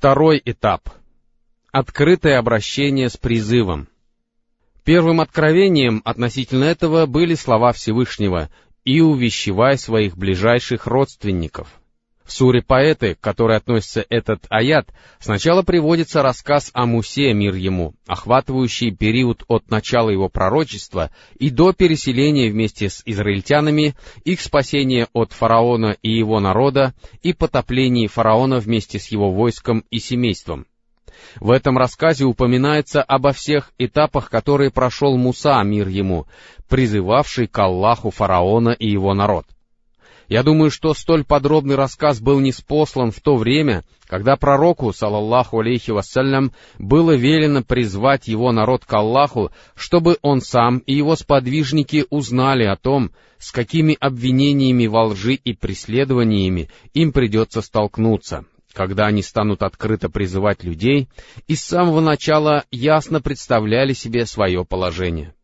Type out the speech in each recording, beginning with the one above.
Второй этап. Открытое обращение с призывом. Первым откровением относительно этого были слова Всевышнего «И увещевай своих ближайших родственников». В суре поэты, к которой относится этот аят, сначала приводится рассказ о Мусе, мир ему, охватывающий период от начала его пророчества и до переселения вместе с израильтянами, их спасения от фараона и его народа и потоплении фараона вместе с его войском и семейством. В этом рассказе упоминается обо всех этапах, которые прошел Муса, мир ему, призывавший к Аллаху фараона и его народ — я думаю, что столь подробный рассказ был неспослан в то время, когда пророку, салаллаху алейхи вассалям, было велено призвать его народ к Аллаху, чтобы он сам и его сподвижники узнали о том, с какими обвинениями во лжи и преследованиями им придется столкнуться, когда они станут открыто призывать людей и с самого начала ясно представляли себе свое положение.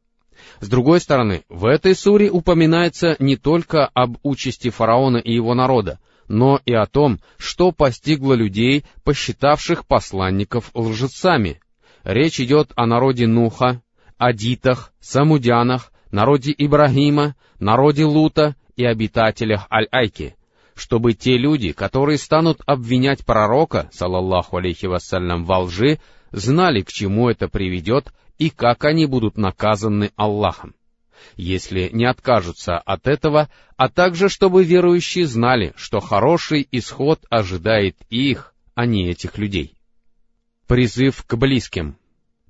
С другой стороны, в этой суре упоминается не только об участи фараона и его народа, но и о том, что постигло людей, посчитавших посланников лжецами. Речь идет о народе Нуха, адитах, самудянах, народе Ибрагима, народе Лута и обитателях Аль-Айки, чтобы те люди, которые станут обвинять пророка, салаллаху алейхи вассалям, во лжи, знали, к чему это приведет и как они будут наказаны Аллахом, если не откажутся от этого, а также чтобы верующие знали, что хороший исход ожидает их, а не этих людей. Призыв к близким.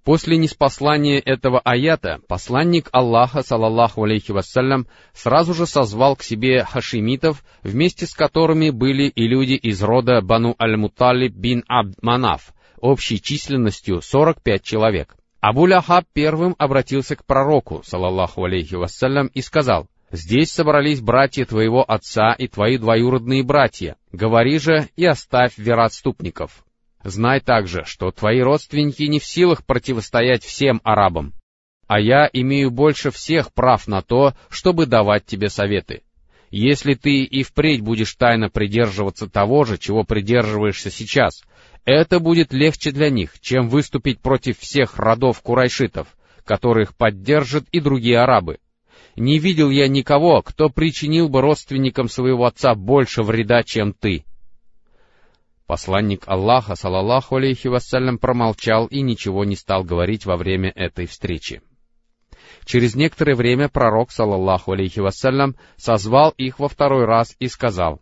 После неспослания этого аята посланник Аллаха, салаллаху алейхи вассалям, сразу же созвал к себе хашимитов, вместе с которыми были и люди из рода Бану Аль-Муталиб бин Абд-Манаф, общей численностью 45 человек. Абу Ляхаб первым обратился к пророку, салаллаху алейхи вассалям, и сказал, «Здесь собрались братья твоего отца и твои двоюродные братья. Говори же и оставь вероотступников. Знай также, что твои родственники не в силах противостоять всем арабам, а я имею больше всех прав на то, чтобы давать тебе советы. Если ты и впредь будешь тайно придерживаться того же, чего придерживаешься сейчас, это будет легче для них, чем выступить против всех родов курайшитов, которых поддержат и другие арабы. Не видел я никого, кто причинил бы родственникам своего отца больше вреда, чем ты. Посланник Аллаха, салаллаху алейхи вассалям, промолчал и ничего не стал говорить во время этой встречи. Через некоторое время пророк, салаллаху алейхи вассалям, созвал их во второй раз и сказал,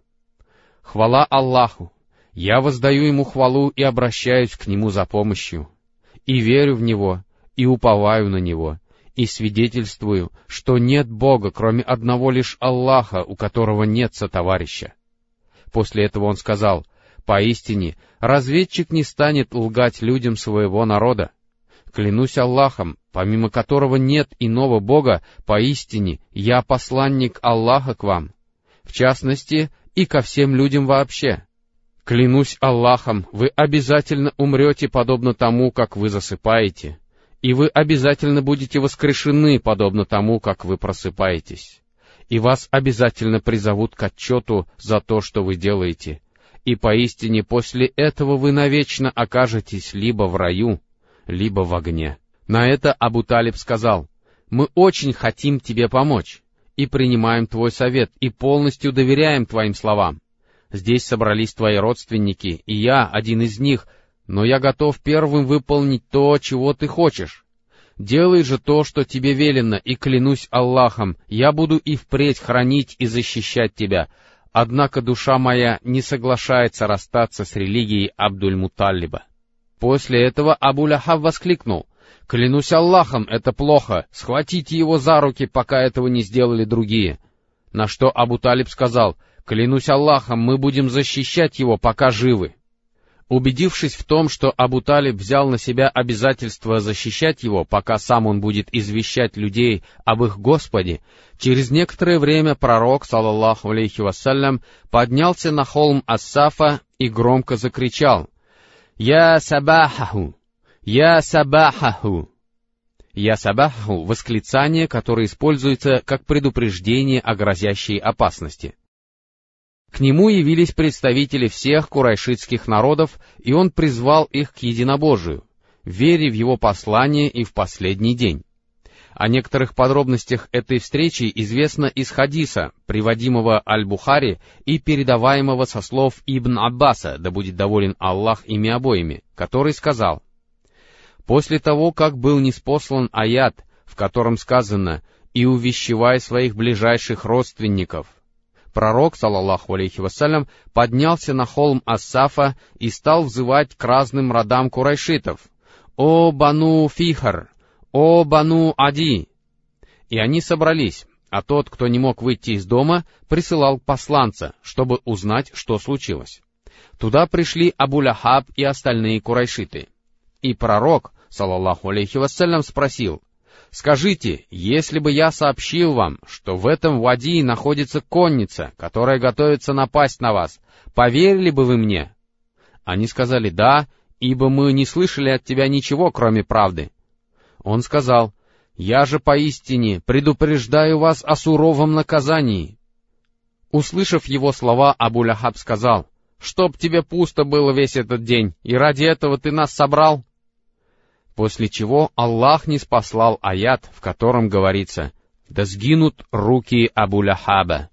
«Хвала Аллаху, я воздаю ему хвалу и обращаюсь к нему за помощью, и верю в него, и уповаю на него, и свидетельствую, что нет Бога, кроме одного лишь Аллаха, у которого нет сотоварища. После этого он сказал, «Поистине, разведчик не станет лгать людям своего народа. Клянусь Аллахом, помимо которого нет иного Бога, поистине, я посланник Аллаха к вам, в частности, и ко всем людям вообще». Клянусь Аллахом, вы обязательно умрете подобно тому, как вы засыпаете, и вы обязательно будете воскрешены подобно тому, как вы просыпаетесь, и вас обязательно призовут к отчету за то, что вы делаете, и поистине после этого вы навечно окажетесь либо в раю, либо в огне. На это Абу Талиб сказал, «Мы очень хотим тебе помочь, и принимаем твой совет, и полностью доверяем твоим словам. Здесь собрались твои родственники, и я один из них, но я готов первым выполнить то, чего ты хочешь. Делай же то, что тебе велено, и клянусь Аллахом, я буду и впредь хранить и защищать тебя. Однако душа моя не соглашается расстаться с религией Абдуль-Муталлиба. После этого Абу Ляхав воскликнул, «Клянусь Аллахом, это плохо, схватите его за руки, пока этого не сделали другие». На что Абу Талиб сказал, Клянусь Аллахом, мы будем защищать его, пока живы. Убедившись в том, что Абу Талиб взял на себя обязательство защищать его, пока сам он будет извещать людей об их Господе, через некоторое время пророк, саллаллаху алейхи вассалям, поднялся на холм Ассафа и громко закричал «Я сабахаху! Я сабахаху!» «Я сабахаху» — восклицание, которое используется как предупреждение о грозящей опасности — К нему явились представители всех курайшитских народов, и он призвал их к единобожию, вере в его послание и в последний день. О некоторых подробностях этой встречи известно из хадиса, приводимого Аль-Бухари и передаваемого со слов Ибн Аббаса, да будет доволен Аллах ими обоими, который сказал, «После того, как был неспослан аят, в котором сказано «И увещевай своих ближайших родственников», пророк, саллаллаху алейхи вассалям, поднялся на холм Ассафа и стал взывать к разным родам курайшитов. «О, Бану Фихар! «О, Бану Ади!» И они собрались, а тот, кто не мог выйти из дома, присылал посланца, чтобы узнать, что случилось. Туда пришли Абу-Лахаб и остальные курайшиты. И пророк, салаллаху алейхи вассалям, спросил, «Скажите, если бы я сообщил вам, что в этом вади находится конница, которая готовится напасть на вас, поверили бы вы мне?» Они сказали, «Да, ибо мы не слышали от тебя ничего, кроме правды». Он сказал, «Я же поистине предупреждаю вас о суровом наказании». Услышав его слова, Абу-Ляхаб сказал, «Чтоб тебе пусто было весь этот день, и ради этого ты нас собрал?» После чего Аллах не спаслал аят, в котором говорится, «Да сгинут руки Абу-Ляхаба».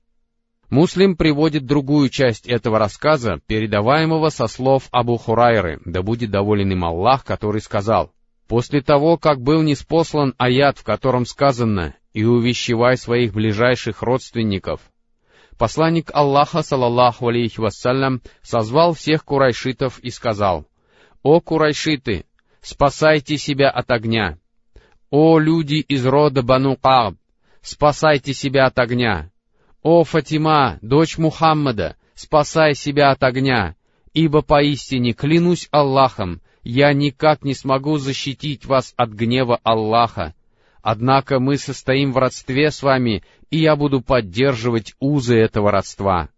Муслим приводит другую часть этого рассказа, передаваемого со слов Абу Хурайры, да будет доволен им Аллах, который сказал, После того, как был неспослан аят, в котором сказано «И увещевай своих ближайших родственников», посланник Аллаха, салаллаху алейхи вассалям, созвал всех курайшитов и сказал, «О курайшиты, спасайте себя от огня! О люди из рода Бану Кааб, спасайте себя от огня! О Фатима, дочь Мухаммада, спасай себя от огня! Ибо поистине, клянусь Аллахом, я никак не смогу защитить вас от гнева Аллаха. Однако мы состоим в родстве с вами, и я буду поддерживать узы этого родства».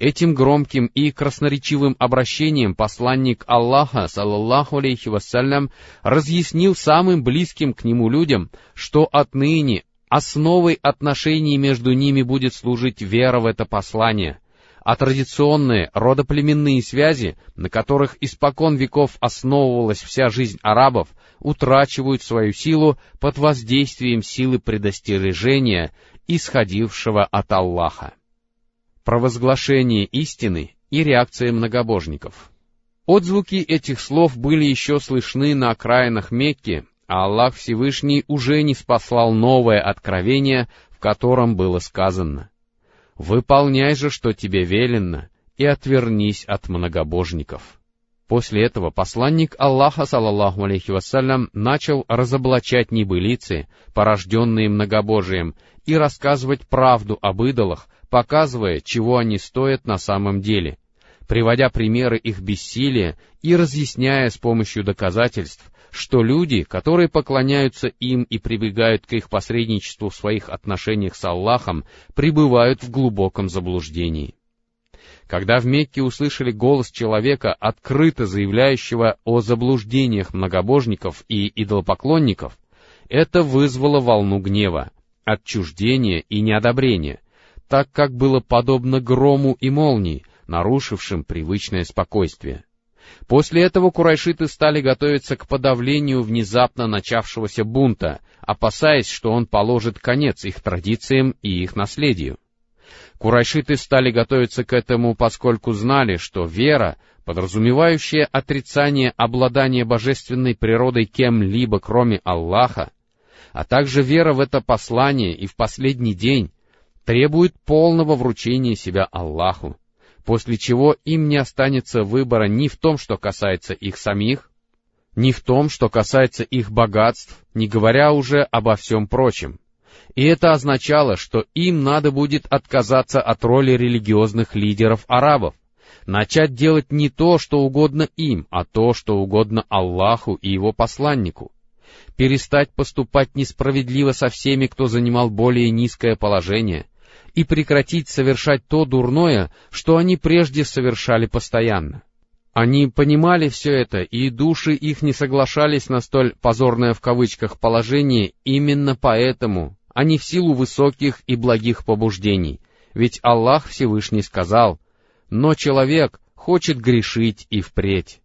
Этим громким и красноречивым обращением посланник Аллаха, саллаллаху алейхи вассалям, разъяснил самым близким к нему людям, что отныне основой отношений между ними будет служить вера в это послание — а традиционные родоплеменные связи, на которых испокон веков основывалась вся жизнь арабов, утрачивают свою силу под воздействием силы предостережения, исходившего от Аллаха. Провозглашение истины и реакция многобожников. Отзвуки этих слов были еще слышны на окраинах Мекки, а Аллах Всевышний уже не спаслал новое откровение, в котором было сказано — «Выполняй же, что тебе велено, и отвернись от многобожников». После этого посланник Аллаха, саллаллаху алейхи вассалям, начал разоблачать небылицы, порожденные многобожием, и рассказывать правду об идолах, показывая, чего они стоят на самом деле, приводя примеры их бессилия и разъясняя с помощью доказательств, что люди, которые поклоняются им и прибегают к их посредничеству в своих отношениях с Аллахом, пребывают в глубоком заблуждении. Когда в Мекке услышали голос человека, открыто заявляющего о заблуждениях многобожников и идолопоклонников, это вызвало волну гнева, отчуждения и неодобрения, так как было подобно грому и молнии, нарушившим привычное спокойствие. После этого курайшиты стали готовиться к подавлению внезапно начавшегося бунта, опасаясь, что он положит конец их традициям и их наследию. Курайшиты стали готовиться к этому, поскольку знали, что вера, подразумевающая отрицание обладания божественной природой кем-либо кроме Аллаха, а также вера в это послание и в последний день, требует полного вручения себя Аллаху, после чего им не останется выбора ни в том, что касается их самих, ни в том, что касается их богатств, не говоря уже обо всем прочем. И это означало, что им надо будет отказаться от роли религиозных лидеров арабов, начать делать не то, что угодно им, а то, что угодно Аллаху и его посланнику, перестать поступать несправедливо со всеми, кто занимал более низкое положение, и прекратить совершать то дурное, что они прежде совершали постоянно. Они понимали все это, и души их не соглашались на столь позорное в кавычках положение именно поэтому, а не в силу высоких и благих побуждений, Ведь Аллах Всевышний сказал, «Но человек хочет грешить и впредь».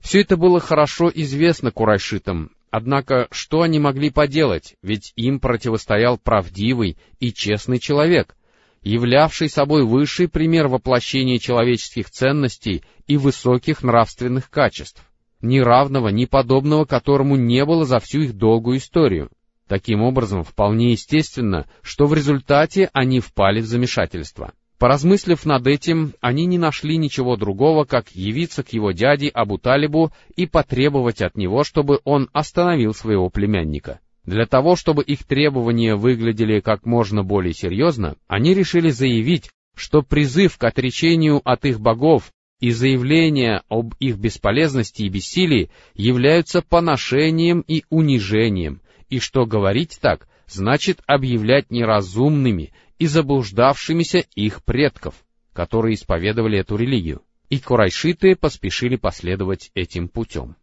Все это было хорошо известно курайшитам, однако что они могли поделать, ведь им противостоял правдивый и честный человек, являвший собой высший пример воплощения человеческих ценностей и высоких нравственных качеств, ни равного, ни подобного которому не было за всю их долгую историю. Таким образом, вполне естественно, что в результате они впали в замешательство. Поразмыслив над этим, они не нашли ничего другого, как явиться к его дяде Абу Талибу и потребовать от него, чтобы он остановил своего племянника. Для того, чтобы их требования выглядели как можно более серьезно, они решили заявить, что призыв к отречению от их богов и заявление об их бесполезности и бессилии являются поношением и унижением, и что говорить так значит объявлять неразумными и заблуждавшимися их предков, которые исповедовали эту религию. И курайшиты поспешили последовать этим путем.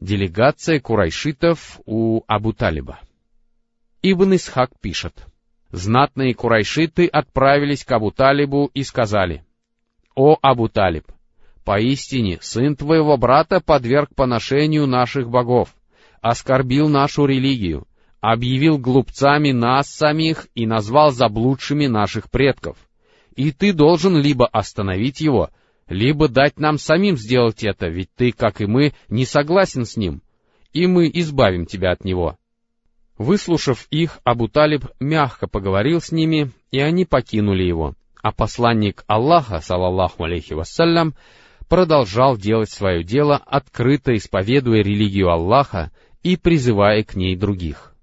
Делегация курайшитов у Абу-Талиба. Ибн Исхак пишет, «Знатные курайшиты отправились к Абу-Талибу и сказали, «О Абу-Талиб, поистине сын твоего брата подверг поношению наших богов, оскорбил нашу религию, объявил глупцами нас самих и назвал заблудшими наших предков. И ты должен либо остановить его, либо дать нам самим сделать это, ведь ты, как и мы, не согласен с ним, и мы избавим тебя от него». Выслушав их, Абу-Талиб мягко поговорил с ними, и они покинули его. А посланник Аллаха, салаллаху алейхи вассалям, продолжал делать свое дело, открыто исповедуя религию Аллаха и призывая к ней других.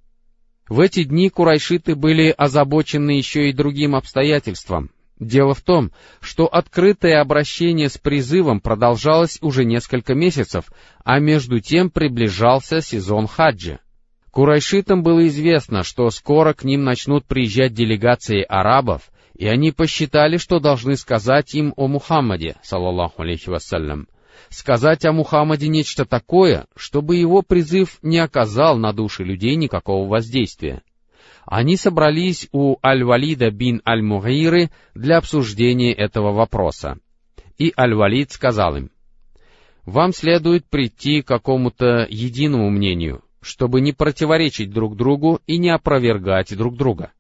В эти дни курайшиты были озабочены еще и другим обстоятельством, Дело в том, что открытое обращение с призывом продолжалось уже несколько месяцев, а между тем приближался сезон хаджа. Курайшитам было известно, что скоро к ним начнут приезжать делегации арабов, и они посчитали, что должны сказать им о Мухаммаде, саллаллаху алейхи вассалям, сказать о Мухаммаде нечто такое, чтобы его призыв не оказал на души людей никакого воздействия они собрались у Аль-Валида бин Аль-Мугайры для обсуждения этого вопроса. И Аль-Валид сказал им, «Вам следует прийти к какому-то единому мнению, чтобы не противоречить друг другу и не опровергать друг друга».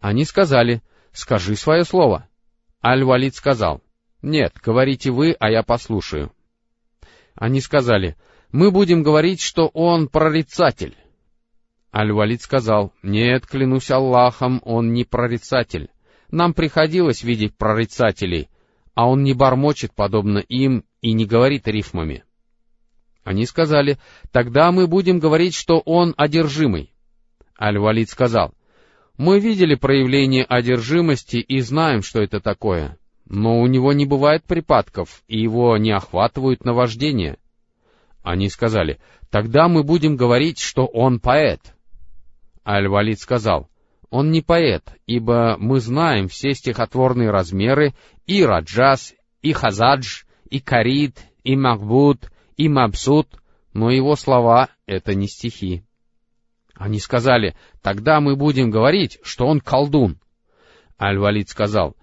Они сказали, «Скажи свое слово». Аль-Валид сказал, «Нет, говорите вы, а я послушаю». Они сказали, «Мы будем говорить, что он прорицатель». Аль-Валид сказал, «Нет, клянусь Аллахом, он не прорицатель. Нам приходилось видеть прорицателей, а он не бормочет, подобно им, и не говорит рифмами». Они сказали, «Тогда мы будем говорить, что он одержимый». Аль-Валид сказал, «Мы видели проявление одержимости и знаем, что это такое, но у него не бывает припадков, и его не охватывают наваждения». Они сказали, «Тогда мы будем говорить, что он поэт». Аль-Валид сказал, «Он не поэт, ибо мы знаем все стихотворные размеры и Раджас, и Хазадж, и Карид, и Макбуд, и Мабсуд, но его слова — это не стихи». Они сказали, «Тогда мы будем говорить, что он колдун». Аль-Валид сказал,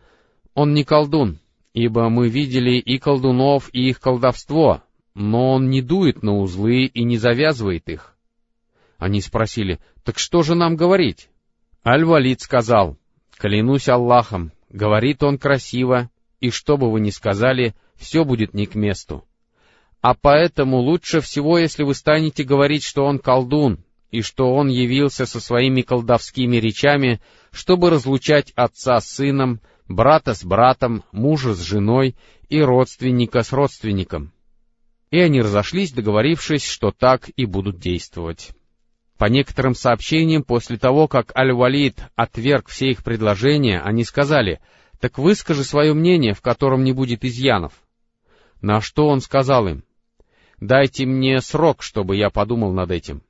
«Он не колдун, ибо мы видели и колдунов, и их колдовство, но он не дует на узлы и не завязывает их. Они спросили, «Так что же нам говорить?» Аль-Валид сказал, «Клянусь Аллахом, говорит он красиво, и что бы вы ни сказали, все будет не к месту. А поэтому лучше всего, если вы станете говорить, что он колдун, и что он явился со своими колдовскими речами, чтобы разлучать отца с сыном, брата с братом, мужа с женой и родственника с родственником. И они разошлись, договорившись, что так и будут действовать. По некоторым сообщениям, после того, как Аль-Валид отверг все их предложения, они сказали, «Так выскажи свое мнение, в котором не будет изъянов». На что он сказал им, «Дайте мне срок, чтобы я подумал над этим».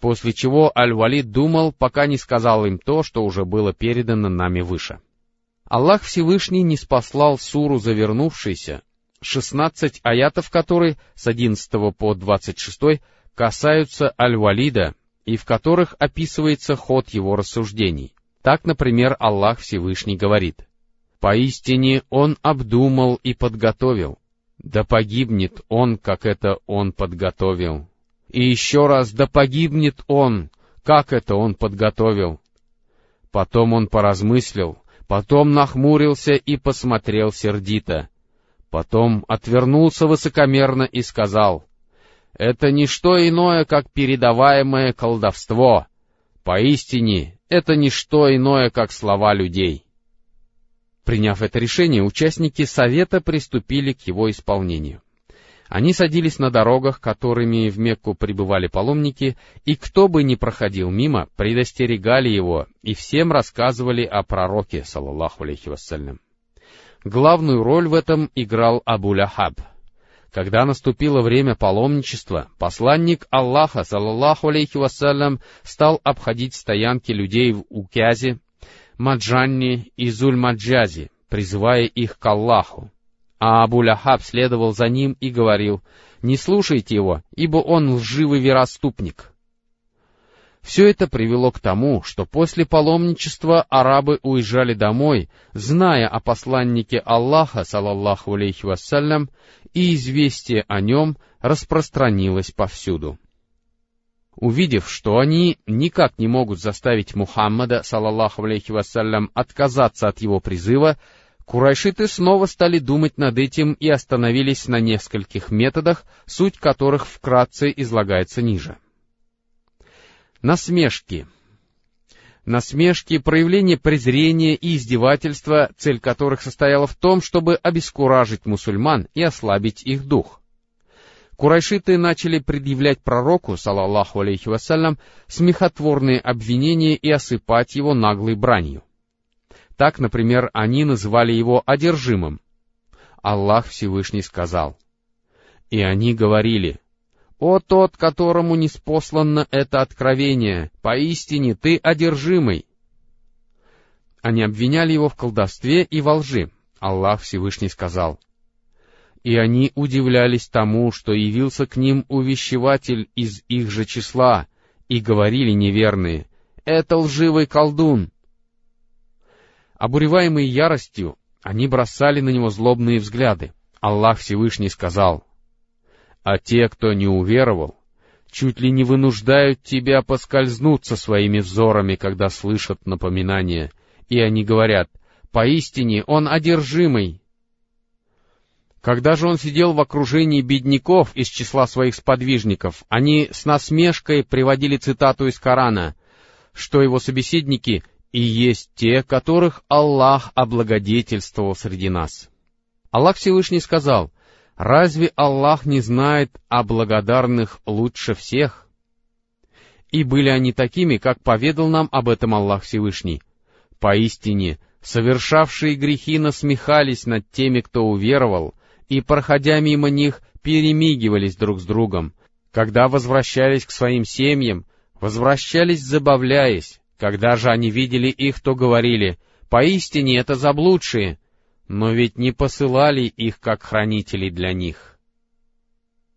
После чего Аль-Валид думал, пока не сказал им то, что уже было передано нами выше. Аллах Всевышний не спаслал суру завернувшейся, 16 аятов которой с 11 по 26 касаются Аль-Валида и в которых описывается ход его рассуждений. Так, например, Аллах Всевышний говорит, «Поистине Он обдумал и подготовил, да погибнет Он, как это Он подготовил». И еще раз, да погибнет Он, как это Он подготовил. Потом он поразмыслил, потом нахмурился и посмотрел сердито. Потом отвернулся высокомерно и сказал, «Это не что иное, как передаваемое колдовство. Поистине, это не что иное, как слова людей». Приняв это решение, участники совета приступили к его исполнению. Они садились на дорогах, которыми в Мекку прибывали паломники, и кто бы ни проходил мимо, предостерегали его и всем рассказывали о пророке, саллаллаху алейхи вассалям. Главную роль в этом играл Абу Ляхаб. Когда наступило время паломничества, посланник Аллаха, саллаллаху алейхи вассалям, стал обходить стоянки людей в Укязе, Маджанне и Зуль-Маджазе, призывая их к Аллаху, а Абу-Ляхаб следовал за ним и говорил, «Не слушайте его, ибо он лживый вероступник». Все это привело к тому, что после паломничества арабы уезжали домой, зная о посланнике Аллаха, салаллаху алейхи вассалям, и известие о нем распространилось повсюду. Увидев, что они никак не могут заставить Мухаммада, салаллаху алейхи вассалям, отказаться от его призыва, Курайшиты снова стали думать над этим и остановились на нескольких методах, суть которых вкратце излагается ниже. Насмешки. Насмешки, проявление презрения и издевательства, цель которых состояла в том, чтобы обескуражить мусульман и ослабить их дух. Курайшиты начали предъявлять пророку, салаллаху алейхи вассалям, смехотворные обвинения и осыпать его наглой бранью. Так, например, они называли его одержимым. Аллах Всевышний сказал, «И они говорили, «О тот, которому не спослано это откровение, поистине ты одержимый!» Они обвиняли его в колдовстве и во лжи. Аллах Всевышний сказал, «И они удивлялись тому, что явился к ним увещеватель из их же числа, и говорили неверные, «Это лживый колдун!» Обуреваемые яростью, они бросали на него злобные взгляды. Аллах Всевышний сказал, «А те, кто не уверовал, чуть ли не вынуждают тебя поскользнуться своими взорами, когда слышат напоминания, и они говорят, поистине он одержимый». Когда же он сидел в окружении бедняков из числа своих сподвижников, они с насмешкой приводили цитату из Корана, что его собеседники — и есть те, которых Аллах облагодетельствовал среди нас. Аллах Всевышний сказал, «Разве Аллах не знает о благодарных лучше всех?» И были они такими, как поведал нам об этом Аллах Всевышний. Поистине, совершавшие грехи насмехались над теми, кто уверовал, и, проходя мимо них, перемигивались друг с другом. Когда возвращались к своим семьям, возвращались забавляясь, когда же они видели их, то говорили, «Поистине это заблудшие», но ведь не посылали их как хранителей для них.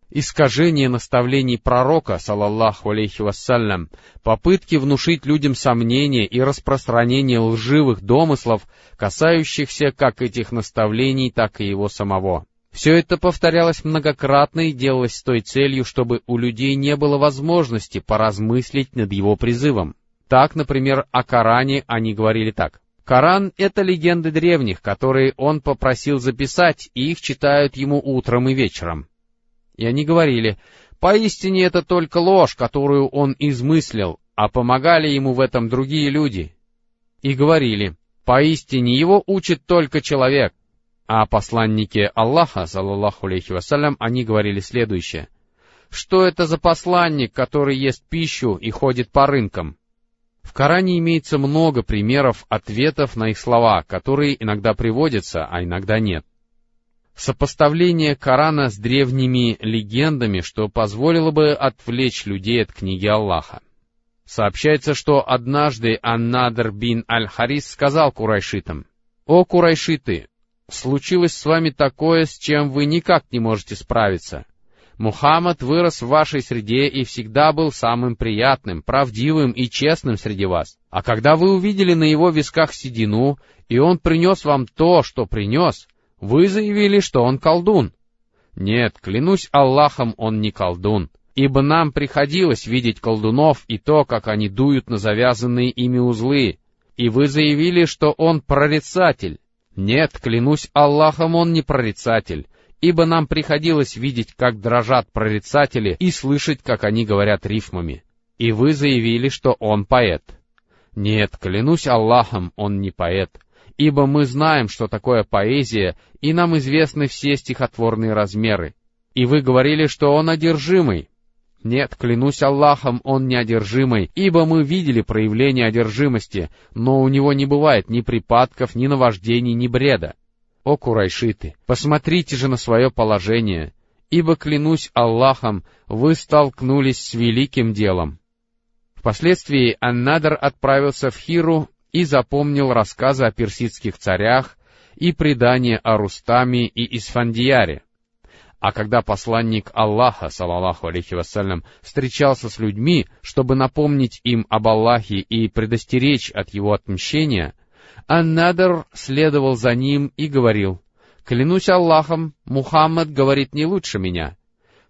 Искажение наставлений пророка, салаллаху алейхи вассалям, попытки внушить людям сомнения и распространение лживых домыслов, касающихся как этих наставлений, так и его самого. Все это повторялось многократно и делалось с той целью, чтобы у людей не было возможности поразмыслить над его призывом. Так, например, о Коране они говорили так. Коран — это легенды древних, которые он попросил записать, и их читают ему утром и вечером. И они говорили, поистине это только ложь, которую он измыслил, а помогали ему в этом другие люди. И говорили, поистине его учит только человек. А посланники Аллаха, саллаллаху алейхи вассалям, они говорили следующее. Что это за посланник, который ест пищу и ходит по рынкам? В Коране имеется много примеров ответов на их слова, которые иногда приводятся, а иногда нет. Сопоставление Корана с древними легендами, что позволило бы отвлечь людей от книги Аллаха. Сообщается, что однажды Аннадр бин Аль-Харис сказал курайшитам, «О курайшиты, случилось с вами такое, с чем вы никак не можете справиться. Мухаммад вырос в вашей среде и всегда был самым приятным, правдивым и честным среди вас. А когда вы увидели на его висках седину, и он принес вам то, что принес, вы заявили, что он колдун. Нет, клянусь Аллахом, он не колдун, ибо нам приходилось видеть колдунов и то, как они дуют на завязанные ими узлы, и вы заявили, что он прорицатель. Нет, клянусь Аллахом, он не прорицатель, ибо нам приходилось видеть, как дрожат прорицатели, и слышать, как они говорят рифмами. И вы заявили, что он поэт. Нет, клянусь Аллахом, он не поэт, ибо мы знаем, что такое поэзия, и нам известны все стихотворные размеры. И вы говорили, что он одержимый. Нет, клянусь Аллахом, он не одержимый, ибо мы видели проявление одержимости, но у него не бывает ни припадков, ни наваждений, ни бреда. О, курайшиты, посмотрите же на свое положение, ибо, клянусь Аллахом, вы столкнулись с великим делом. Впоследствии Аннадр отправился в Хиру и запомнил рассказы о персидских царях и предания о Рустаме и Исфандияре. А когда посланник Аллаха, салаллаху алейхи вассалям, встречался с людьми, чтобы напомнить им об Аллахе и предостеречь от его отмщения, Аннадр следовал за ним и говорил, «Клянусь Аллахом, Мухаммад говорит не лучше меня».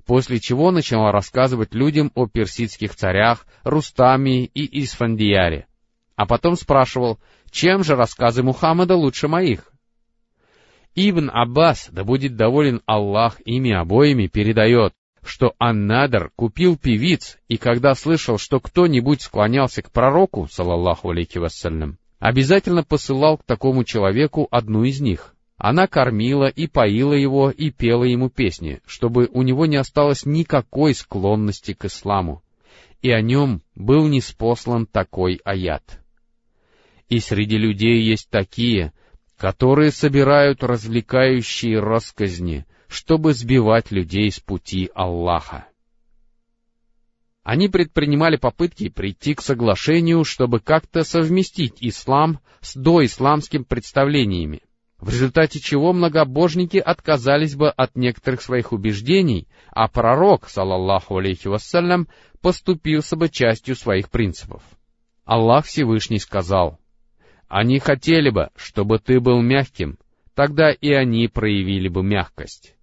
После чего начал рассказывать людям о персидских царях Рустаме и Исфандияре. А потом спрашивал, чем же рассказы Мухаммада лучше моих? Ибн Аббас, да будет доволен Аллах ими обоими, передает, что Аннадр купил певиц, и когда слышал, что кто-нибудь склонялся к пророку, салаллаху алейки вассалям, обязательно посылал к такому человеку одну из них. Она кормила и поила его и пела ему песни, чтобы у него не осталось никакой склонности к исламу, и о нем был неспослан такой аят. И среди людей есть такие, которые собирают развлекающие росказни, чтобы сбивать людей с пути Аллаха. Они предпринимали попытки прийти к соглашению, чтобы как-то совместить ислам с доисламским представлениями, в результате чего многобожники отказались бы от некоторых своих убеждений, а пророк, салаллаху алейхи вассалям, поступился бы частью своих принципов. Аллах Всевышний сказал, «Они хотели бы, чтобы ты был мягким, тогда и они проявили бы мягкость».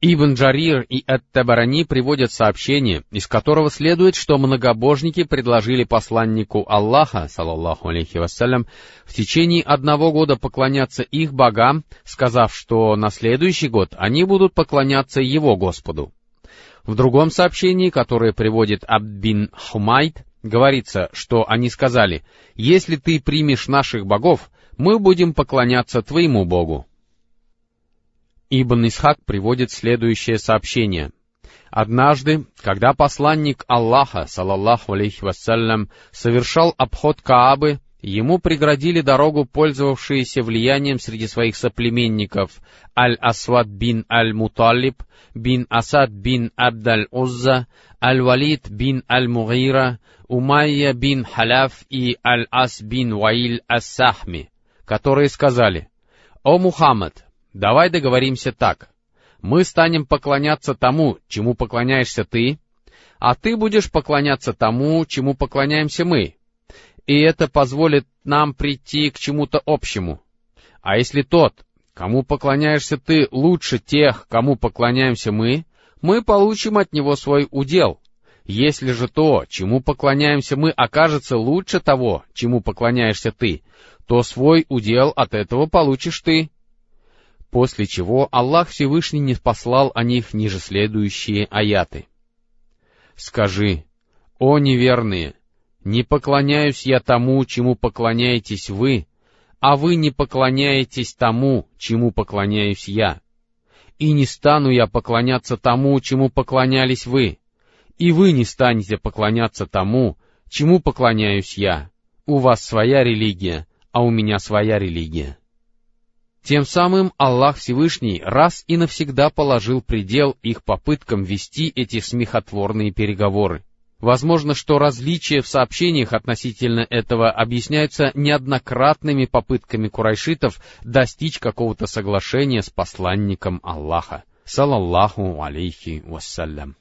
Ибн Джарир и Ат-Табарани приводят сообщение, из которого следует, что многобожники предложили посланнику Аллаха, салаллаху алейхи вассалям, в течение одного года поклоняться их богам, сказав, что на следующий год они будут поклоняться его Господу. В другом сообщении, которое приводит Аббин Хумайт, говорится, что они сказали, «Если ты примешь наших богов, мы будем поклоняться твоему Богу». Ибн Исхак приводит следующее сообщение. Однажды, когда посланник Аллаха, салаллаху алейхи вассалям, совершал обход Каабы, ему преградили дорогу пользовавшиеся влиянием среди своих соплеменников Аль-Асвад бин Аль-Муталиб, бин Асад бин Абдаль-Узза, Аль-Валид бин Аль-Мугира, Умайя бин Халяф и Аль-Ас бин Ваиль Ас-Сахми, которые сказали, «О Мухаммад, Давай договоримся так. Мы станем поклоняться тому, чему поклоняешься ты, а ты будешь поклоняться тому, чему поклоняемся мы. И это позволит нам прийти к чему-то общему. А если тот, кому поклоняешься ты, лучше тех, кому поклоняемся мы, мы получим от него свой удел. Если же то, чему поклоняемся мы, окажется лучше того, чему поклоняешься ты, то свой удел от этого получишь ты после чего Аллах Всевышний не послал о них ниже следующие аяты. «Скажи, о неверные, не поклоняюсь я тому, чему поклоняетесь вы, а вы не поклоняетесь тому, чему поклоняюсь я. И не стану я поклоняться тому, чему поклонялись вы, и вы не станете поклоняться тому, чему поклоняюсь я. У вас своя религия, а у меня своя религия. Тем самым Аллах Всевышний раз и навсегда положил предел их попыткам вести эти смехотворные переговоры. Возможно, что различия в сообщениях относительно этого объясняются неоднократными попытками курайшитов достичь какого-то соглашения с посланником Аллаха, салаллаху алейхи вассалям.